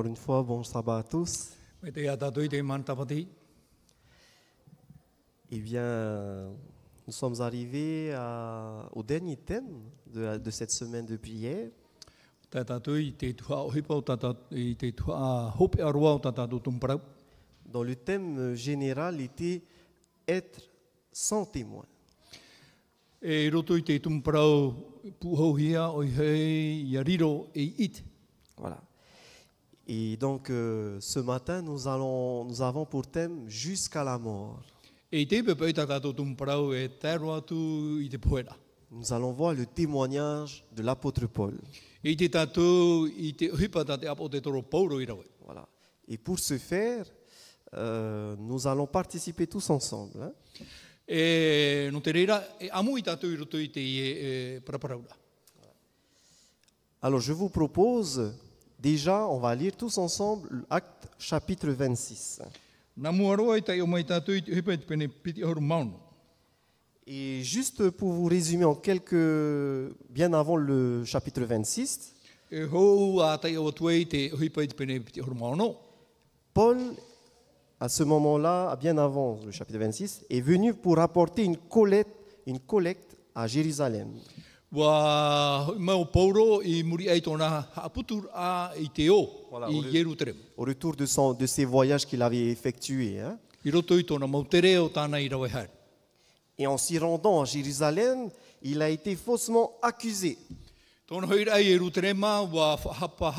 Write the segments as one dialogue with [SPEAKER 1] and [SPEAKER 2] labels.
[SPEAKER 1] Encore une fois, bon sabbat à tous.
[SPEAKER 2] Tapati.
[SPEAKER 1] Eh bien, nous sommes arrivés à- au dernier thème de, la- de cette semaine de prière. Dont le thème général était être sans témoin.
[SPEAKER 2] E it.
[SPEAKER 1] Voilà. Et donc, euh, ce matin, nous, allons, nous avons pour thème jusqu'à la mort.
[SPEAKER 2] E.
[SPEAKER 1] Nous allons voir le témoignage de l'apôtre Paul. Voilà. Et pour ce faire, euh, nous allons participer tous ensemble. hein. Alors, je vous propose, déjà, on va lire tous ensemble Acte chapitre 26.
[SPEAKER 2] Nā mua roa i tai o mai tātou i te hipa i te pene piti ahuru mauno.
[SPEAKER 1] Et juste pour vous résumer en quelques, bien avant le chapitre 26,
[SPEAKER 2] E hou a tai o tuei te hipa i te pene piti ahuru mauno.
[SPEAKER 1] Paul, à ce moment-là, bien avant le chapitre 26, est venu pour apporter une collecte, une collecte à Jérusalem.
[SPEAKER 2] Wa mau i muri ai a i i.
[SPEAKER 1] Au retour de, son, de ses voyages qu'il avait effectués. hein.
[SPEAKER 2] I roto i tōna mautere o tāna i rawe hai.
[SPEAKER 1] Et en s'y rendant à Jérusalem, il a été faussement accusé
[SPEAKER 2] ai wa hapa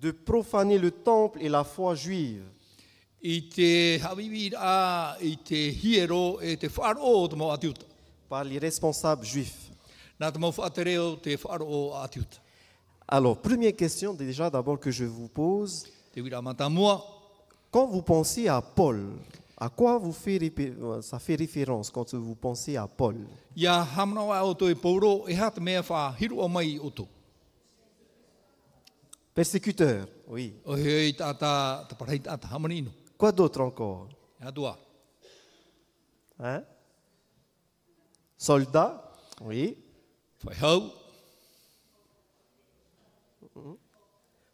[SPEAKER 1] de profaner le temple et la foi juive.
[SPEAKER 2] I te hawiwi a i te hiero e te o atiuta.
[SPEAKER 1] par les responsables juifs. Alors, première question déjà d'abord que je vous pose. Quand vous pensez à Paul, à quoi vous fait, euh, ça fait référence quand vous pensez à Paul?
[SPEAKER 2] E tō.
[SPEAKER 1] Persécuteur, oui. Quoi d'autre encore?
[SPEAKER 2] E.
[SPEAKER 1] Hein? Soldat, oui.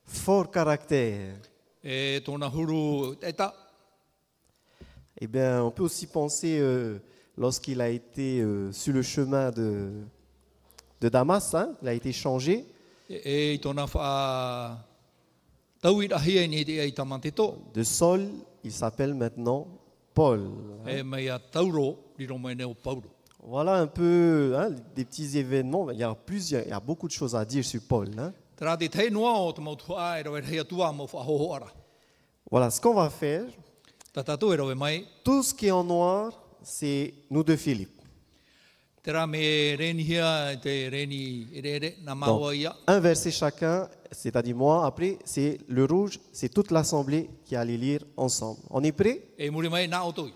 [SPEAKER 1] Fort caractère.
[SPEAKER 2] e tōna huru e ta.
[SPEAKER 1] Eh bien, on peut aussi penser euh, lorsqu'il a été euh, sur le chemin de, de Damas, hein, il a été changé.
[SPEAKER 2] E, e tō.
[SPEAKER 1] De Saul, il s'appelle maintenant Paul.
[SPEAKER 2] E
[SPEAKER 1] Voilà un peu hein, des petits événements. Il y a plusieurs, il y a beaucoup de choses à dire sur Paul. hein.
[SPEAKER 2] E.
[SPEAKER 1] Voilà, ce qu'on va faire,
[SPEAKER 2] e
[SPEAKER 1] tout ce qui est en noir, c'est nous de Philippe.
[SPEAKER 2] e.
[SPEAKER 1] Un verset chacun, c'est-à-dire moi, après, c'est le rouge, c'est toute l'assemblée qui allait lire ensemble. On est prêt
[SPEAKER 2] E muri mai nā o toi.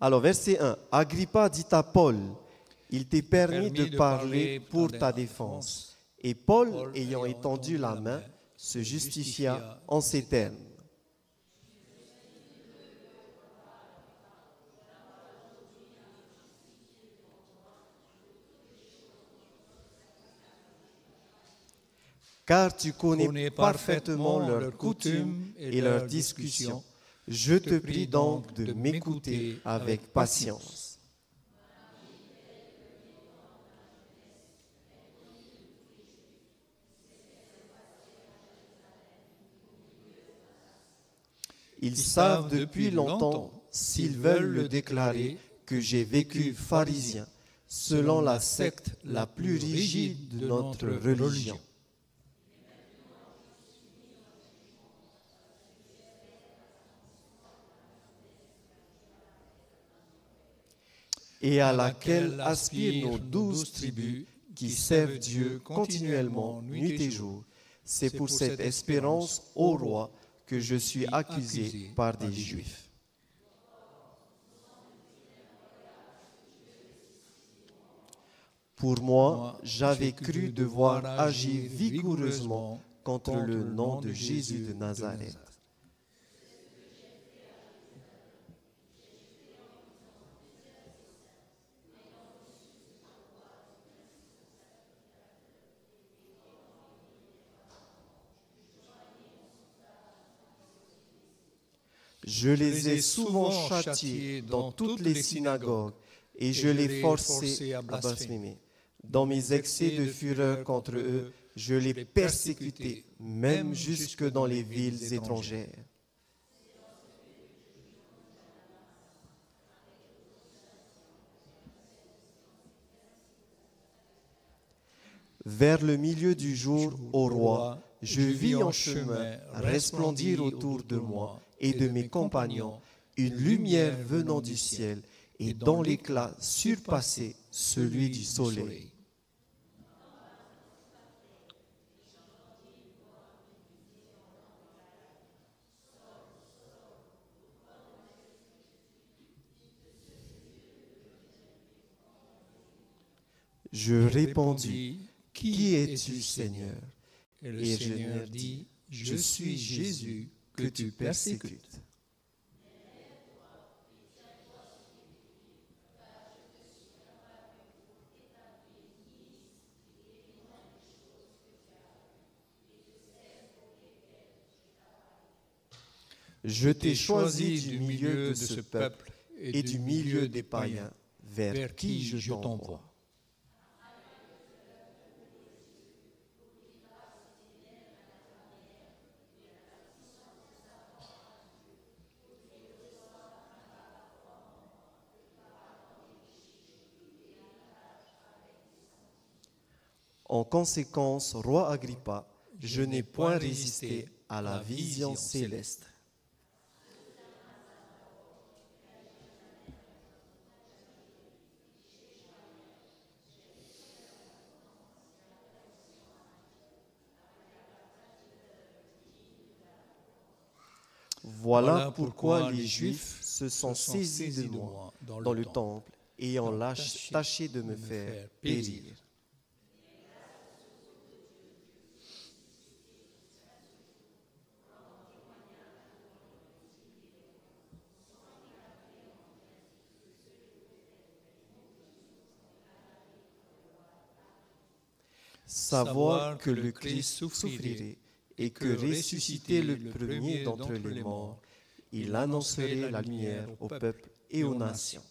[SPEAKER 1] Alors, verset 1. Agrippa dit à Paul, il t'est permis,
[SPEAKER 2] Permis
[SPEAKER 1] de, parler pour ta défense. Et Paul,
[SPEAKER 2] Paul,
[SPEAKER 1] ayant
[SPEAKER 2] ayant
[SPEAKER 1] étendu la main, se justifia en ces termes. Car tu connais parfaitement leurs coutumes et leurs discussions. Je te prie donc de m'écouter avec patience. Ils savent depuis longtemps, s'ils veulent le déclarer, que j'ai vécu pharisien, selon la secte la plus rigide de notre religion. Et à laquelle aspirent nos douze tribus qui servent Dieu continuellement, nuit et jour. C'est pour cette espérance, ô roi, que je suis accusé par des Juifs. Pour moi, j'avais cru devoir agir vigoureusement contre le nom de Jésus de Nazareth. Je les ai souvent châtiés dans toutes les synagogues et je les forçais à blasphémer. Dans mes excès de fureur contre eux, je les persécutais, même jusque dans les villes étrangères. Vers le milieu du jour, ô roi, je vis en chemin resplendir autour de moi et de mes compagnons une lumière venant du ciel et dont l'éclat surpassait celui du soleil. Je répondis, Qui es-tu, Seigneur?
[SPEAKER 2] Et le Seigneur dit, Je suis Jésus que tu persécutes.
[SPEAKER 1] Je t'ai choisi du milieu de ce peuple et du milieu des païens, vers qui je t'envoie. En conséquence, roi Agrippa, je n'ai point résisté à la vision céleste. Voilà pourquoi les Juifs se sont saisis de moi dans le temple, ayant tâché de me faire périr. Savoir que le Christ souffrirait et que ressuscité le premier d'entre les morts, il annoncerait la lumière au peuple et aux nations.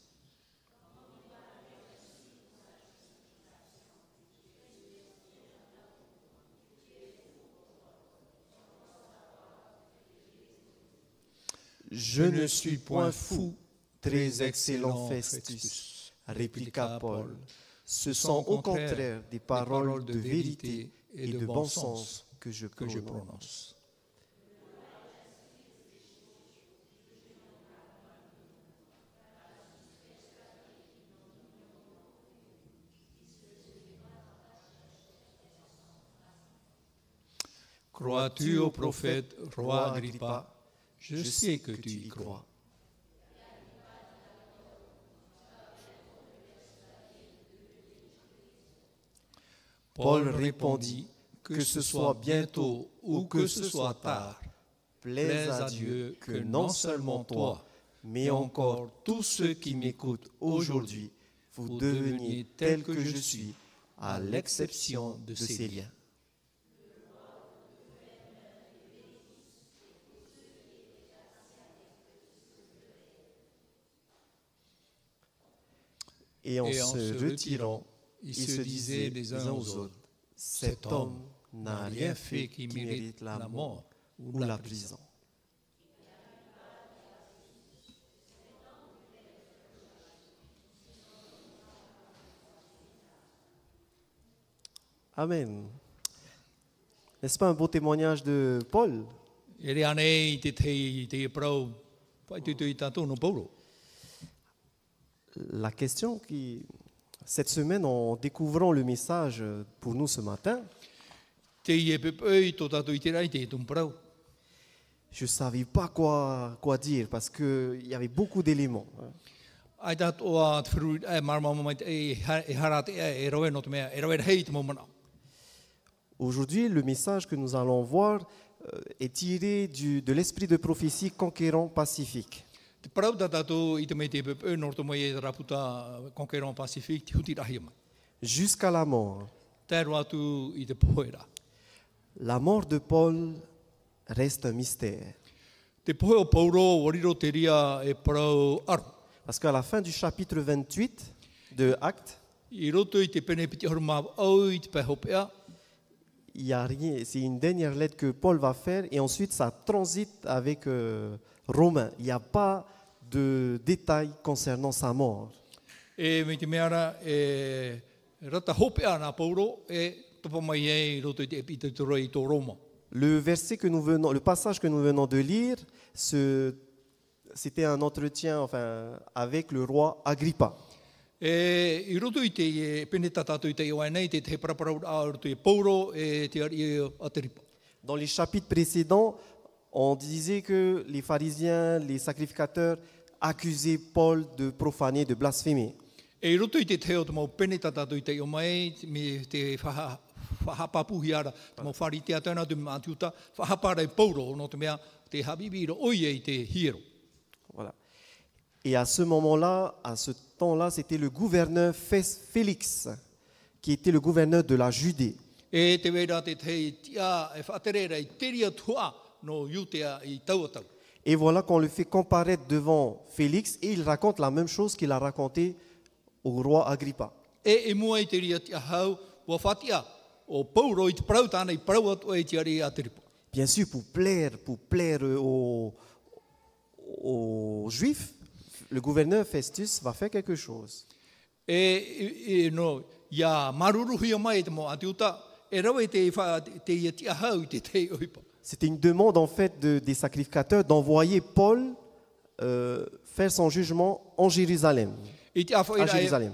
[SPEAKER 1] Je ne suis point fou, très excellent Festus, répliqua Paul. Ce sont au contraire des paroles de vérité et de bon sens que je prononce.
[SPEAKER 2] Crois-tu au prophète, roi Agrippa? Je sais que tu y crois.
[SPEAKER 1] Paul répondit, que ce soit bientôt ou que ce soit tard, plaise à Dieu que non seulement toi, mais encore tous ceux qui m'écoutent aujourd'hui, vous deveniez tels que je suis, à l'exception de ces liens. Et en,
[SPEAKER 2] Et en
[SPEAKER 1] se
[SPEAKER 2] se
[SPEAKER 1] retirant,
[SPEAKER 2] Ils
[SPEAKER 1] ils se disaient les uns aux autres, cet homme n'a rien fait qui mérite la mort ou la prison. Amen. N'est-ce pas un beau témoignage de Paul? La question qui, cette semaine, en découvrant le message pour nous ce matin,
[SPEAKER 2] e
[SPEAKER 1] je ne savais pas quoi, quoi dire parce qu'il y avait beaucoup d'éléments. Aujourd'hui, le message que nous allons voir euh, est tiré du- de l'esprit de prophétie conquérant pacifique.
[SPEAKER 2] E.
[SPEAKER 1] Jusqu'à la mort.
[SPEAKER 2] Poera.
[SPEAKER 1] La mort de Paul reste un mystère.
[SPEAKER 2] E.
[SPEAKER 1] Parce qu'à la fin du chapitre 28 de Actes, il y a rien, c'est une dernière lettre que Paul va faire et ensuite ça transite avec euh, Romains. Il n'y a pas de détails concernant sa mort.
[SPEAKER 2] E me te meara e rata Paulo e topa mai e i roto i te epita tura i tō Roma.
[SPEAKER 1] Le verset que nous venons, le passage que nous venons de lire, c'était un entretien enfin, avec le roi Agrippa.
[SPEAKER 2] E i roto i te e pene tatato i te iwa nei te te paraparau a roto i Paulo e te ari e a te ripa.
[SPEAKER 1] Dans les chapitres précédents, on disait que les pharisiens, les sacrificateurs accusaient Paul de profaner, de blasphémer.
[SPEAKER 2] E i roto i te teo te mau pene tatato i te iwa mai me te whaha, whahapapuhi ara te mau whari te atana te mātiuta whahapara i Paulo no te mea te habibi ro oie i te hiero.
[SPEAKER 1] Voilà. Et à ce moment-là, à ce temps-là, c'était le gouverneur Félix, qui était le gouverneur de la Judée.
[SPEAKER 2] E te weira te te tia e whaaterera i teria tua no iutea i tauatau.
[SPEAKER 1] Et voilà qu'on le fait comparaître devant Félix et il raconte la même chose qu'il a raconté au roi Agrippa.
[SPEAKER 2] E e a.
[SPEAKER 1] Bien sûr, pour plaire, pour plaire aux, aux Juifs, le gouverneur Festus va faire quelque chose.
[SPEAKER 2] E, e, e no, ia maruruhia mai te mo atiuta, e rawa i te, wha, te ia tia hau i te te oipa.
[SPEAKER 1] C'était une demande en fait de- des sacrificateurs d'envoyer Paul euh, faire son jugement en Jérusalem. À Jérusalem.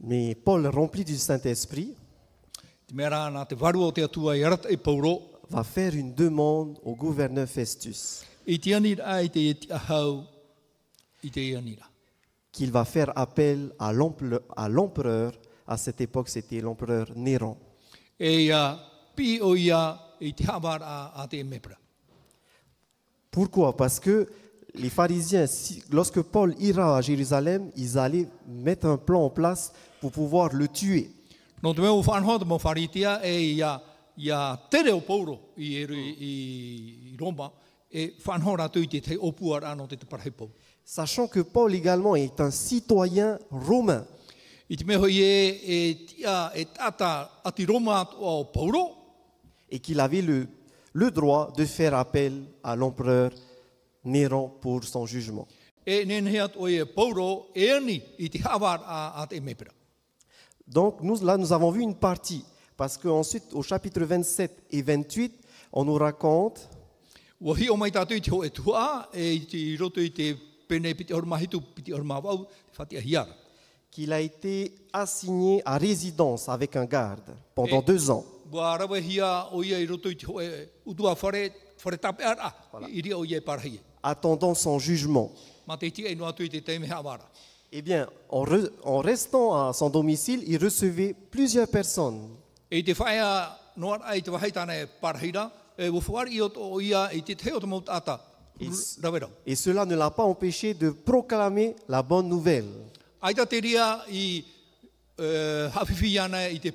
[SPEAKER 1] Mais Paul, rempli du Saint-Esprit, va faire une demande au gouverneur Festus
[SPEAKER 2] te anira.
[SPEAKER 1] qu'il va faire appel à l'empereur. À cette époque, c'était l'empereur Néron. Pourquoi? Parce que les pharisiens, si- lorsque Paul ira à Jérusalem, ils allaient mettre un plan en place pour pouvoir le tuer. Sachant que Paul également est un citoyen romain. Et qu'il avait le, le droit de faire appel à l'empereur Néron pour son jugement.
[SPEAKER 2] e e e.
[SPEAKER 1] Donc nous, là, nous avons vu une partie, parce qu'ensuite, au chapitre 27 et 28, on nous raconte Qu'il a été assigné à résidence avec un garde pendant deux ans.
[SPEAKER 2] Parahia.
[SPEAKER 1] attendant son jugement. Eh bien, en, re- en restant à son domicile, il recevait plusieurs personnes.
[SPEAKER 2] E e.
[SPEAKER 1] Et cela ne l'a pas empêché de proclamer la bonne nouvelle.
[SPEAKER 2] I i te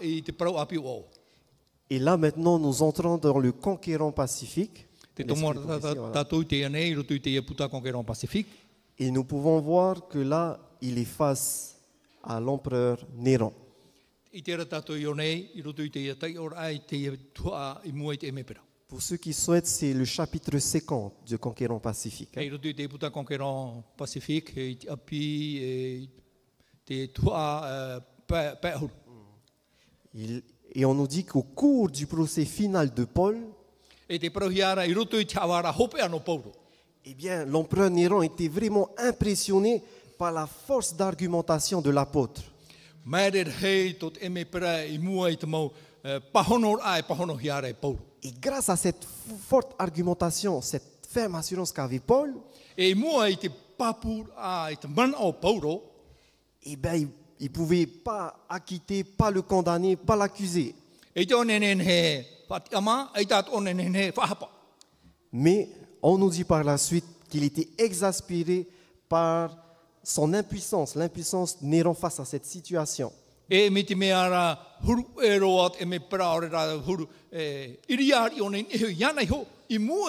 [SPEAKER 2] i te parau api o.
[SPEAKER 1] Et là, maintenant, nous entrons dans le conquérant pacifique.
[SPEAKER 2] Te tomo te anei, te.
[SPEAKER 1] Et nous pouvons voir que là, il est face à l'empereur Néron.
[SPEAKER 2] I te ra tātou i o nei, i roto i te ia tai or ai te ia tua i mua i te emepera.
[SPEAKER 1] Pour ceux qui souhaitent, c'est le chapitre 50 du conquérant pacifique.
[SPEAKER 2] Kei roto i te puta konkeron Pacific, e i te api, e te tua uh, pēhuru.
[SPEAKER 1] Il- et on nous dit qu'au cours du procès final de Paul,
[SPEAKER 2] te hope ano Paulo.
[SPEAKER 1] eh bien, l'empereur Néron était vraiment impressionné par la force d'argumentation de l'apôtre.
[SPEAKER 2] Mēre hei tot emepera i mua i te mau pahonor ai pahono hiara Paulo.
[SPEAKER 1] Et grâce à cette forte argumentation, cette ferme assurance qu'avait Paul,
[SPEAKER 2] E i mua i te papur a i te mana o Paulo,
[SPEAKER 1] eh bien, il ne pouvait pas acquitter, pas le condamner, pas l'accuser. Mais on nous dit par la suite qu'il était exaspéré par son impuissance, l'impuissance Néron face à cette situation.
[SPEAKER 2] E me huru e roa e me ore ra huru e ho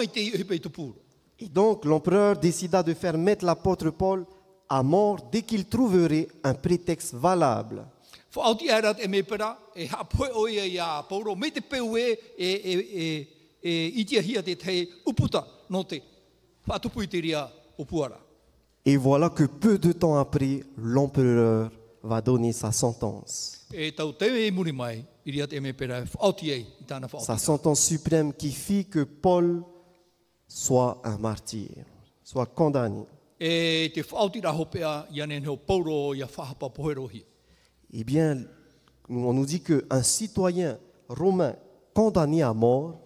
[SPEAKER 2] i te pe.
[SPEAKER 1] Et donc l'empereur décida de faire mettre l'apôtre Paul à mort dès qu'il trouverait un prétexte valable.
[SPEAKER 2] Whaoti aerat e me pera, e hapoe o ia ia pauro, me te peu e, e, e, e, e itia hia te te uputa no te whatupu i te ria o puara.
[SPEAKER 1] Et voilà que peu de temps après, l'empereur va donner sa sentence.
[SPEAKER 2] E e tāna
[SPEAKER 1] Sa sentence suprême qui fit que Paul soit un martyr, soit condamné.
[SPEAKER 2] E.
[SPEAKER 1] Eh bien, on nous dit qu'un citoyen romain condamné à mort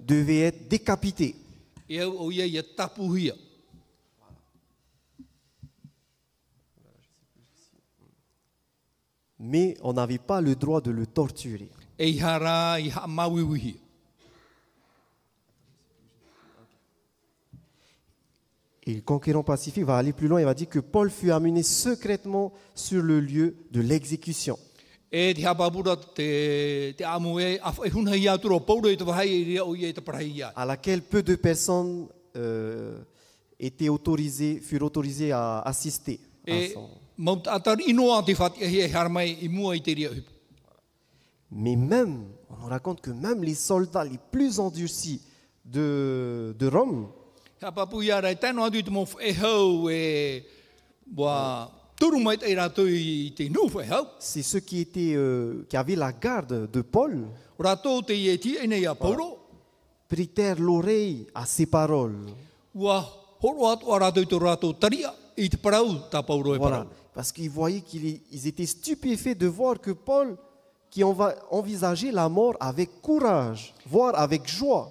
[SPEAKER 1] Devait être décapité. Mais on n'avait pas le droit de le torturer.
[SPEAKER 2] E.
[SPEAKER 1] Et le conquérant pacifique va aller plus loin, il va dire que Paul fut amené secrètement sur le lieu de l'exécution.
[SPEAKER 2] E te hapapura te, te amu e a whai huna i atura pauro i te wahai i rea o i e te parahi ia.
[SPEAKER 1] à laquelle peu de personnes euh, étaient autorisées, furent autorisées à assister. à son-. Mais même, on nous raconte que même les soldats les plus endurcis de, de Rome, c'est ceux qui, étaient, euh, qui avaient la garde de Paul,
[SPEAKER 2] e e pauro.
[SPEAKER 1] prêtèrent l'oreille à ses paroles.
[SPEAKER 2] E
[SPEAKER 1] Voilà. Parce qu'ils voyaient qu'ils ils étaient stupéfaits de voir que Paul, qui enva- envisageait la mort avec courage, voire avec joie,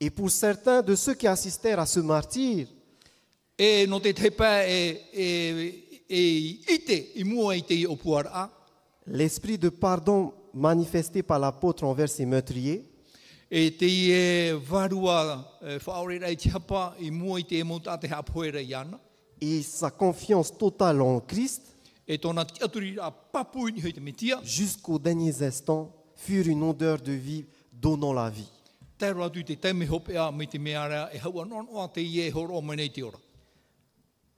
[SPEAKER 1] Et pour certains de ceux qui assistèrent à ce martyr,
[SPEAKER 2] E no te te pā e, e, e i te i mua i te i o puara a.
[SPEAKER 1] l'esprit de pardon manifesté par l'apôtre envers ses meurtriers
[SPEAKER 2] E i e
[SPEAKER 1] et sa confiance totale en Christ
[SPEAKER 2] E
[SPEAKER 1] jusqu'aux derniers instants furent une odeur de vie donnant la vie.
[SPEAKER 2] Tēro atu i te teime hope a me te mea rea e haua non o te i e horo o menei te ora.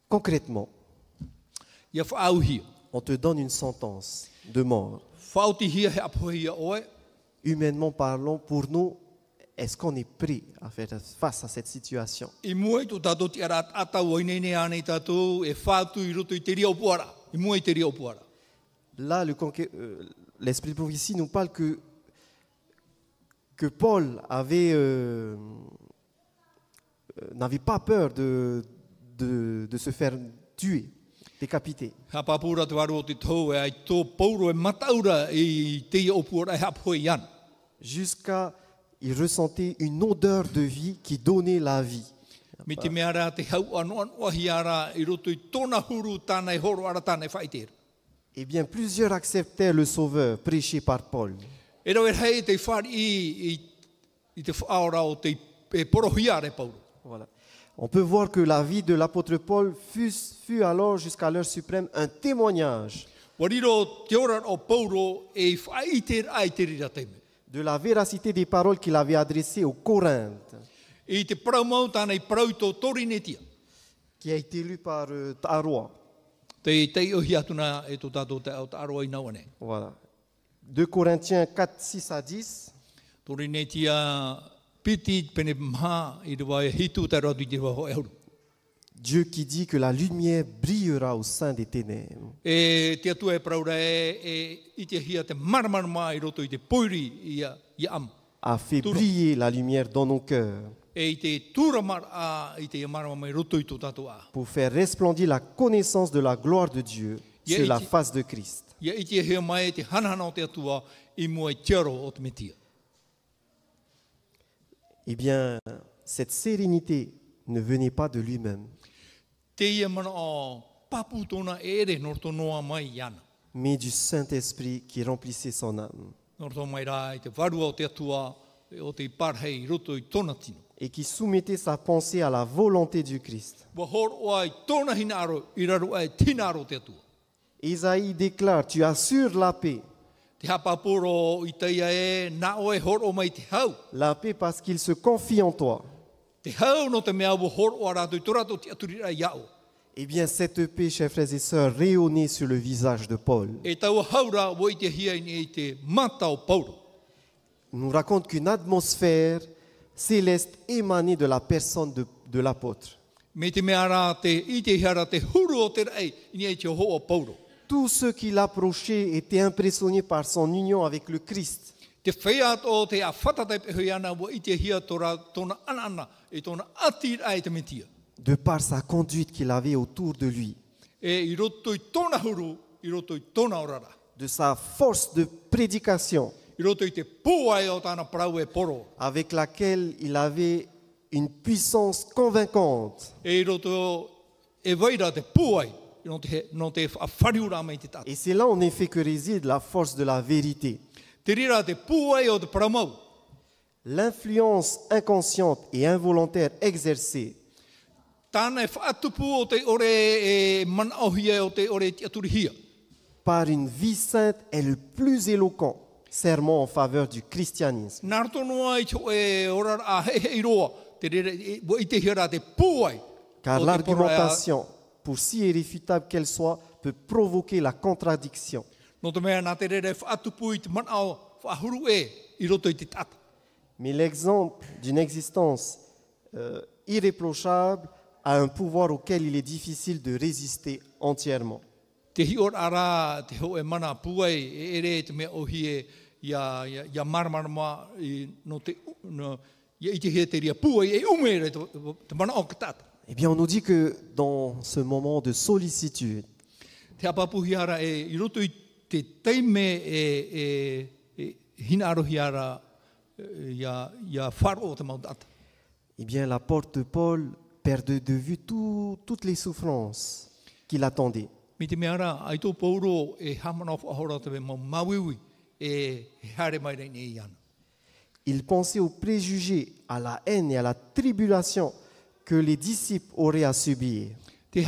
[SPEAKER 1] Concrètement,
[SPEAKER 2] Ia whaauhia.
[SPEAKER 1] on te donne une sentence de mort.
[SPEAKER 2] Whaoti hia he apohia oe.
[SPEAKER 1] Humainement parlant, pour nous, est-ce qu'on est prêt à faire face à cette situation?
[SPEAKER 2] I mua i tō tātou ti ara atau o inene ane i tātou e whātu i roto i te ria o puara. I mua i te ria o puara.
[SPEAKER 1] Là, le conqué- euh, l'Esprit de prophétie nous parle que, que Paul avait, euh, euh, n'avait pas peur de, de, de se faire tuer, décapiter. Jusqu'à, il ressentait une odeur de vie qui donnait la vie. Eh bien, plusieurs acceptèrent le Sauveur prêché par Paul.
[SPEAKER 2] Rau hei te whari i, i, i te whaora o te e porohia re pauro.
[SPEAKER 1] Voilà. On peut voir que la vie de l'apôtre Paul fut, fut alors jusqu'à l'heure suprême un témoignage
[SPEAKER 2] e
[SPEAKER 1] de la véracité des paroles qu'il avait adressées aux Corinthes, qui a été lu par euh,
[SPEAKER 2] e.
[SPEAKER 1] Voilà. 2 Corinthiens 4, 6 à 10.
[SPEAKER 2] Torinetia piti pene mha i te wai hitu te ratu i te waho e huru.
[SPEAKER 1] Dieu qui dit que la lumière brillera au sein des ténèbres.
[SPEAKER 2] E e e, a,
[SPEAKER 1] fait briller la lumière dans nos cœurs pour faire resplendir la connaissance de la gloire de Dieu sur la face de Christ.
[SPEAKER 2] Ia i te hea mai te hanahana o te atua i mua i tiaro o te metia.
[SPEAKER 1] Eh bien, cette sérénité ne venait pas de lui-même,
[SPEAKER 2] Te ia mana o papu tōna ere nor tō noa mai i ana.
[SPEAKER 1] mais du Saint-Esprit qui remplissait son âme.
[SPEAKER 2] Nō tō mai rā i te varua o te atua o te parhei roto i tōna tino.
[SPEAKER 1] et qui soumettait sa pensée à la volonté du Christ. Isaïe déclare, tu assures la paix.
[SPEAKER 2] E e.
[SPEAKER 1] La paix parce qu'il se confie en toi. Eh bien, cette paix, chers frères et sœurs, rayonnait sur le visage de Paul.
[SPEAKER 2] E tau haura wo i te hia ni i te mata o Paulo.
[SPEAKER 1] nous raconte qu'une atmosphère céleste émanait de la personne de, de l'apôtre. Tous ceux qui l'approchaient étaient impressionnés par son union avec le Christ.
[SPEAKER 2] E
[SPEAKER 1] de par sa conduite qu'il avait autour de lui,
[SPEAKER 2] E
[SPEAKER 1] de sa force de prédication.
[SPEAKER 2] E
[SPEAKER 1] avec laquelle il avait une puissance convaincante. Et c'est là en effet que réside la force de la vérité. L'influence inconsciente et involontaire exercée
[SPEAKER 2] e
[SPEAKER 1] par une vie sainte est le plus éloquent serment en faveur du christianisme.
[SPEAKER 2] E.
[SPEAKER 1] Car l'argumentation, pour si irréfutable qu'elle soit, peut provoquer la contradiction. Mais l'exemple d'une existence euh, irréprochable a un pouvoir auquel il est difficile de résister entièrement. Eh bien, on nous dit que dans ce moment de sollicitude,
[SPEAKER 2] Te apapuhi ara e i roto i te teime e, e, e hina arohi ara ia, ia wharo o te mautata.
[SPEAKER 1] eh bien, l'apôtre Paul perdait de vue tout- toutes les souffrances qu'il attendait.
[SPEAKER 2] Mi te mea ara, ai tō pauro e hamana o whahora te me mau mawiwi e he hare mai rei nei ana.
[SPEAKER 1] Il pensait aux préjugés, à la haine et à la tribulation que les disciples auraient à subir.
[SPEAKER 2] E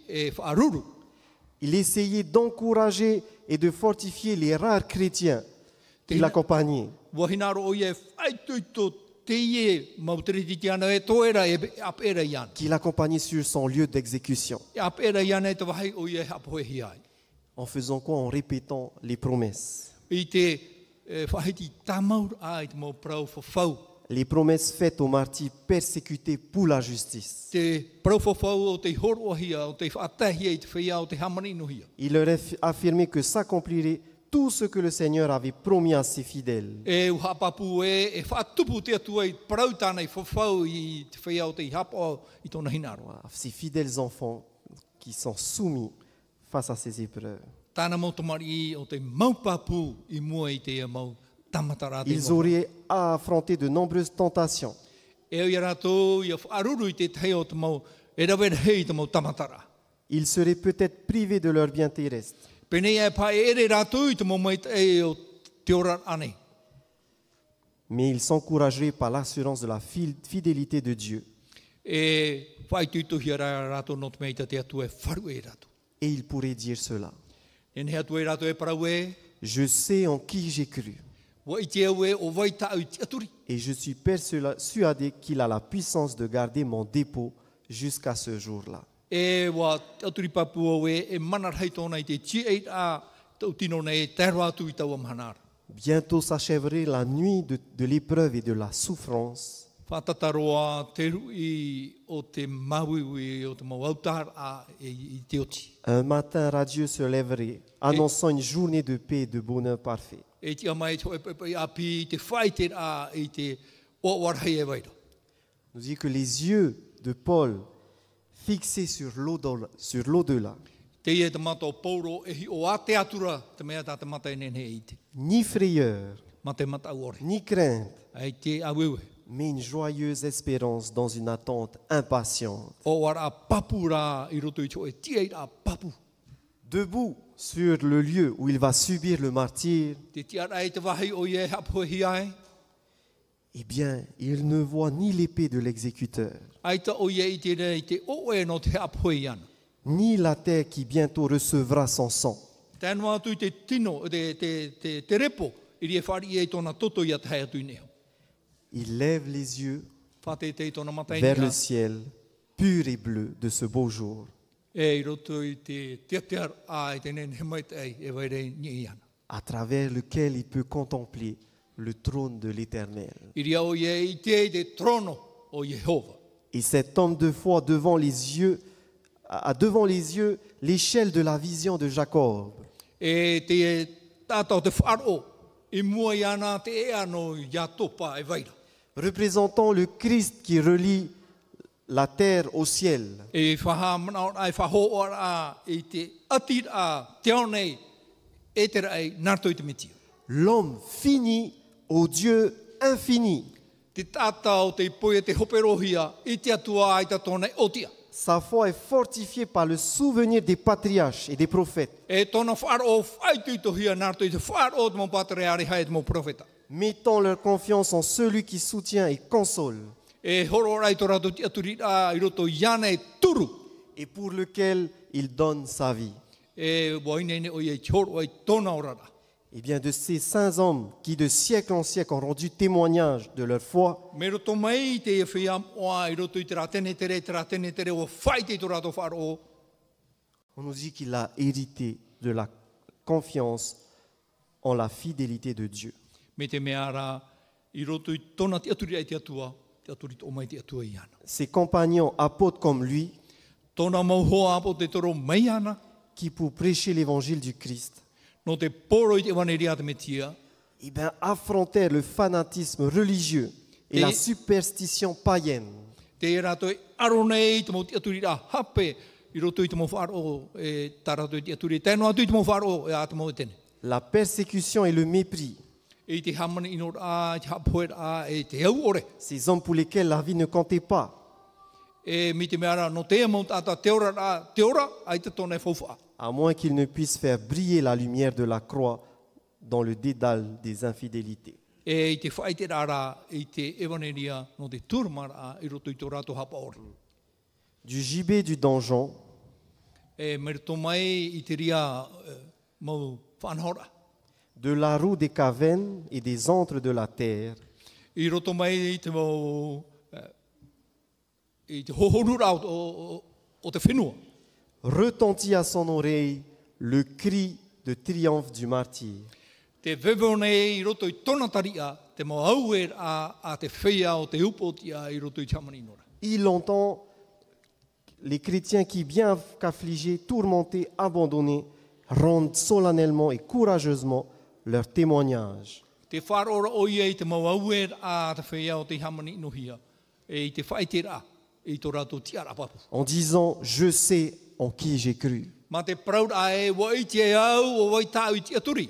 [SPEAKER 2] e.
[SPEAKER 1] Il essayait d'encourager et de fortifier les rares chrétiens qui l'accompagnaient.
[SPEAKER 2] E
[SPEAKER 1] qui l'accompagnait sur son lieu d'exécution. En faisant quoi? En répétant les promesses.
[SPEAKER 2] E, whawhau.
[SPEAKER 1] Les promesses faites aux martyrs persécutés pour la justice. Il leur aff- affirmait que s'accomplirait tout ce que le Seigneur avait promis à ses fidèles.
[SPEAKER 2] E e,
[SPEAKER 1] ses fidèles enfants qui sont soumis face à ces épreuves. Ils auraient à affronter de nombreuses tentations. Ils seraient peut-être privés de leurs biens terrestres.
[SPEAKER 2] Pene e.
[SPEAKER 1] Mais ils s'encourageraient par l'assurance de la fidélité de Dieu.
[SPEAKER 2] E e.
[SPEAKER 1] Et ils pourraient dire cela. Je sais en qui j'ai cru. Et je suis persuadé qu'il a la puissance de garder mon dépôt jusqu'à ce jour-là.
[SPEAKER 2] E e, manar hei tōna i te G8 a tau tino nei te aro atu i tau amhanara.
[SPEAKER 1] Bientôt s'achèverait la nuit de, de l'épreuve et de la souffrance. Un matin radieux se lèverait, annonçant une journée de paix et de bonheur parfait. Nous dit que les yeux de Paul, fixés sur l'au- sur l'au-delà,
[SPEAKER 2] e e
[SPEAKER 1] ni frayeur, ni crainte. Mais une joyeuse espérance dans une attente impatiente.
[SPEAKER 2] Papu.
[SPEAKER 1] Debout sur le lieu où il va subir le martyr,
[SPEAKER 2] e
[SPEAKER 1] eh bien, il ne voit ni l'épée de l'exécuteur,
[SPEAKER 2] e
[SPEAKER 1] ni la terre qui bientôt recevra son sang. Il lève les yeux vers le ciel pur et bleu de ce beau jour.
[SPEAKER 2] E
[SPEAKER 1] à travers lequel il peut contempler le trône de l'Éternel. Et cet homme de foi devant les yeux, a devant les yeux l'échelle de la vision de Jacob.
[SPEAKER 2] E e e e
[SPEAKER 1] représentant le Christ qui relie la terre au ciel.
[SPEAKER 2] E e mitia.
[SPEAKER 1] L'homme fini au Dieu infini. Sa foi est fortifiée par le souvenir des patriarches et des prophètes, Mettant leur confiance en celui qui soutient et console,
[SPEAKER 2] E e
[SPEAKER 1] et pour lequel il donne sa vie.
[SPEAKER 2] E.
[SPEAKER 1] Eh bien, de ces saints hommes qui, de siècle en siècle, ont rendu témoignage de leur foi, on nous dit qu'il a hérité de la confiance en la fidélité de Dieu. Ses compagnons apôtres comme lui, qui pour prêcher l'évangile du Christ, eh bien, affrontèrent le fanatisme religieux et la superstition païenne. La persécution et le mépris,
[SPEAKER 2] E e
[SPEAKER 1] ces hommes pour lesquels la vie ne comptait pas,
[SPEAKER 2] E
[SPEAKER 1] à moins qu'ils ne puissent faire briller la lumière de la croix dans le dédale des infidélités.
[SPEAKER 2] E.
[SPEAKER 1] Du gibet du donjon, de la roue des cavernes et des antres de la terre, retentit à son oreille le cri de triomphe du martyr. Il entend les chrétiens qui, bien qu'affligés, tourmentés, abandonnés, rendent solennellement et courageusement leur témoignage.
[SPEAKER 2] Te whārora o ia i te mau au e a te whea o te hamani inohia, e i te whaite rā, i tō rātou tiara papu.
[SPEAKER 1] en disant Je sais en qui j'ai cru.
[SPEAKER 2] Ma te praud a e wa i te au o wai tāu i te aturi.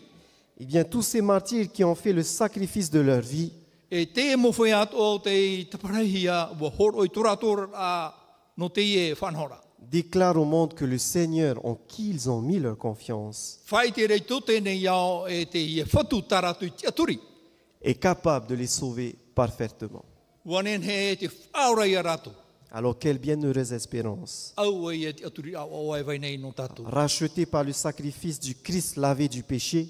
[SPEAKER 1] Eh bien, tous ces martyrs qui ont fait le sacrifice de leur vie,
[SPEAKER 2] E te mo whai ato o te taparahia wa horo i tō rātou a no te whanhora.
[SPEAKER 1] Déclarent au monde que le Seigneur en qui ils ont mis leur confiance est capable de les sauver parfaitement. Alors, quelle bienheureuse espérance. Rachetés par le sacrifice du Christ lavé du péché,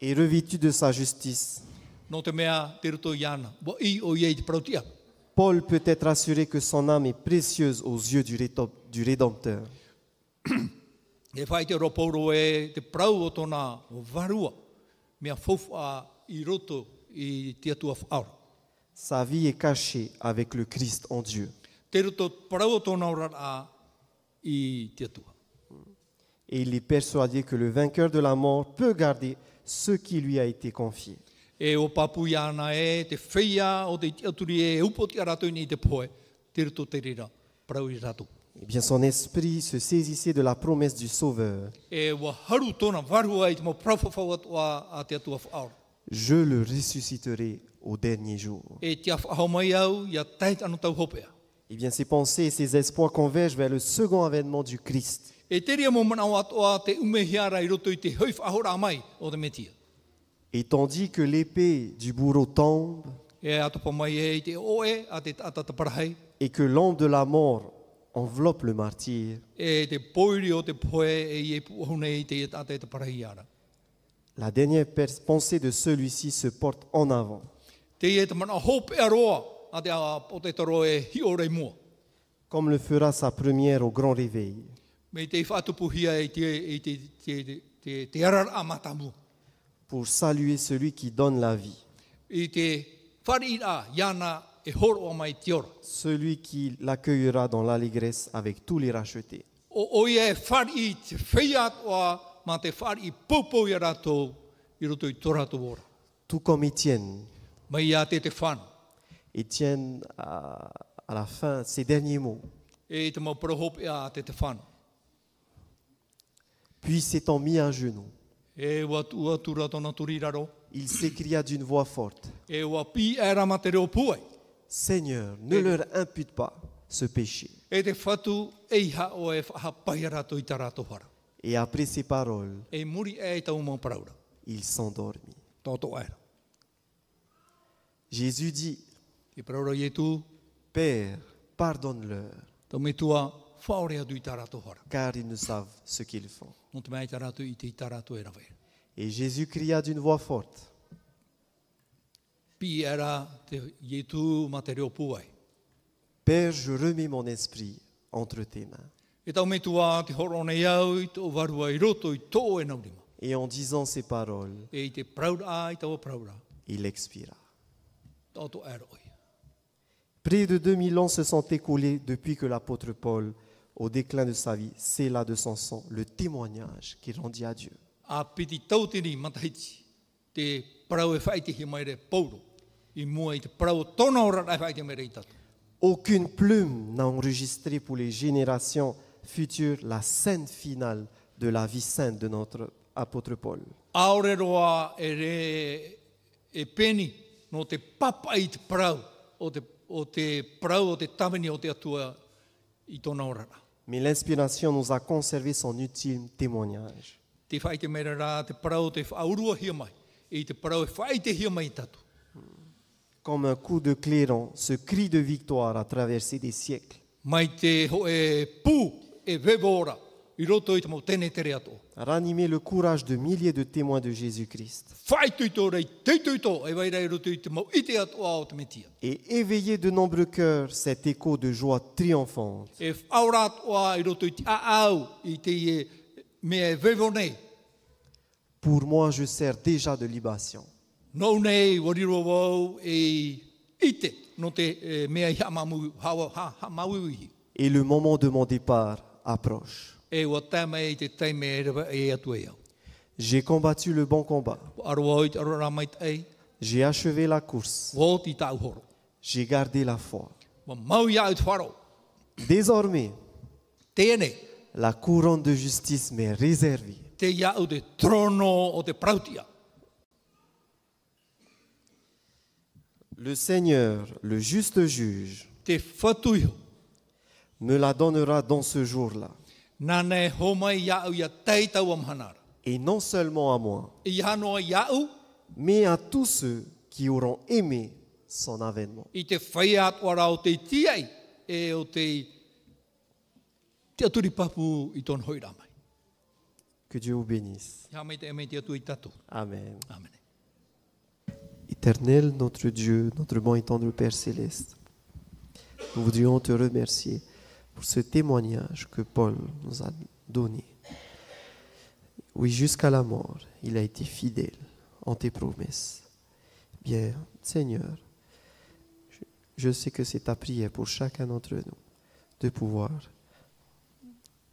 [SPEAKER 1] et revêtus de sa justice, Paul peut être assuré que son âme est précieuse aux yeux du Réto- du Rédempteur.
[SPEAKER 2] E e.
[SPEAKER 1] Sa vie est cachée avec le Christ en Dieu. Et il est persuadé que le vainqueur de la mort peut garder ce qui lui a été confié.
[SPEAKER 2] E o papu e te whia o te aturi e upo te arato ni te poe. Te ruto te rira. Prau i rato.
[SPEAKER 1] Eh bien, son esprit se saisissait de la promesse du Sauveur.
[SPEAKER 2] E.
[SPEAKER 1] Je le ressusciterai au dernier jour.
[SPEAKER 2] E.
[SPEAKER 1] Eh bien, ses pensées et ses espoirs convergent vers le second avènement du Christ. Et tandis que l'épée du bourreau tombe et que l'ombre de la mort enveloppe le martyr, la dernière pensée de celui-ci se porte en avant.
[SPEAKER 2] E e
[SPEAKER 1] comme le fera sa première au grand réveil. Pour saluer celui qui donne la vie,
[SPEAKER 2] e
[SPEAKER 1] celui qui l'accueillera dans l'allégresse avec tous les rachetés.
[SPEAKER 2] E.
[SPEAKER 1] Tout comme Étienne. Étienne, à, à la fin, ses derniers mots.
[SPEAKER 2] E.
[SPEAKER 1] Puis s'étant mis à genoux,
[SPEAKER 2] E
[SPEAKER 1] il s'écria d'une voix forte,
[SPEAKER 2] E e.
[SPEAKER 1] Seigneur, ne leur impute pas ce péché.
[SPEAKER 2] E e e.
[SPEAKER 1] Et après ces paroles,
[SPEAKER 2] E e
[SPEAKER 1] il s'endormit. Jésus dit,
[SPEAKER 2] e
[SPEAKER 1] Père, pardonne-leur, car ils ne savent ce qu'ils font. Et Jésus cria d'une voix forte,
[SPEAKER 2] e.
[SPEAKER 1] Père, je remets mon esprit entre tes mains.
[SPEAKER 2] E e.
[SPEAKER 1] Et en disant ces paroles, il expira. Près de 2000 ans se sont écoulés depuis que l'apôtre Paul, au déclin de sa vie, scella de son sang le témoignage qu'il rendit à Dieu.
[SPEAKER 2] e.
[SPEAKER 1] Aucune plume n'a enregistré pour les générations futures la scène finale de la vie sainte de notre apôtre Paul. Mais l'inspiration nous a conservé son utile témoignage.
[SPEAKER 2] E.
[SPEAKER 1] Comme un coup de clairon, ce cri de victoire a traversé des siècles. Ranimer le courage de milliers de témoins de Jésus-Christ et éveiller de nombreux cœurs cet écho de joie triomphante.
[SPEAKER 2] E vevo nei.
[SPEAKER 1] Pour moi, je sers déjà de libation. Et le moment de mon départ approche.
[SPEAKER 2] E e e.
[SPEAKER 1] J'ai combattu le bon combat. J'ai achevé la course. J'ai gardé la foi. Désormais, la couronne de justice m'est réservée. Le Seigneur, le juste juge, me la donnera dans ce jour-là. Et non seulement à moi, mais à tous ceux qui auront aimé son avènement.
[SPEAKER 2] e.
[SPEAKER 1] Que Dieu vous bénisse. Amen.
[SPEAKER 2] Amen.
[SPEAKER 1] Éternel, notre Dieu, notre bon et tendre Père céleste, nous voudrions te remercier pour ce témoignage que Paul nous a donné. Oui, jusqu'à la mort, il a été fidèle en tes promesses. Bien, Seigneur, je, sais que c'est ta prière pour chacun d'entre nous de pouvoir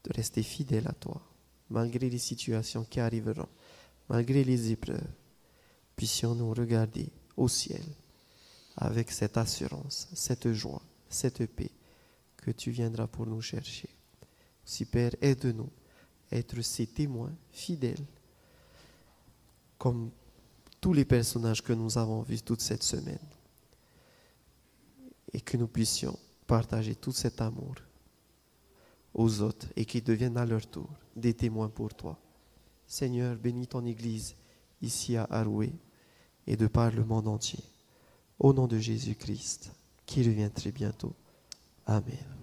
[SPEAKER 1] de rester fidèle à toi, malgré les situations qui arriveront, malgré les épreuves puissions-nous regarder au ciel avec cette assurance, cette joie, cette paix que tu viendras pour nous chercher. Si Père, aide-nous à être ces témoins fidèles, comme tous les personnages que nous avons vus toute cette semaine, et que nous puissions partager tout cet amour aux autres et qu'ils deviennent à leur tour des témoins pour toi. Seigneur, bénis ton Église ici à Aroué et de par le monde entier. Au nom de Jésus-Christ, qui revient très bientôt. Amen.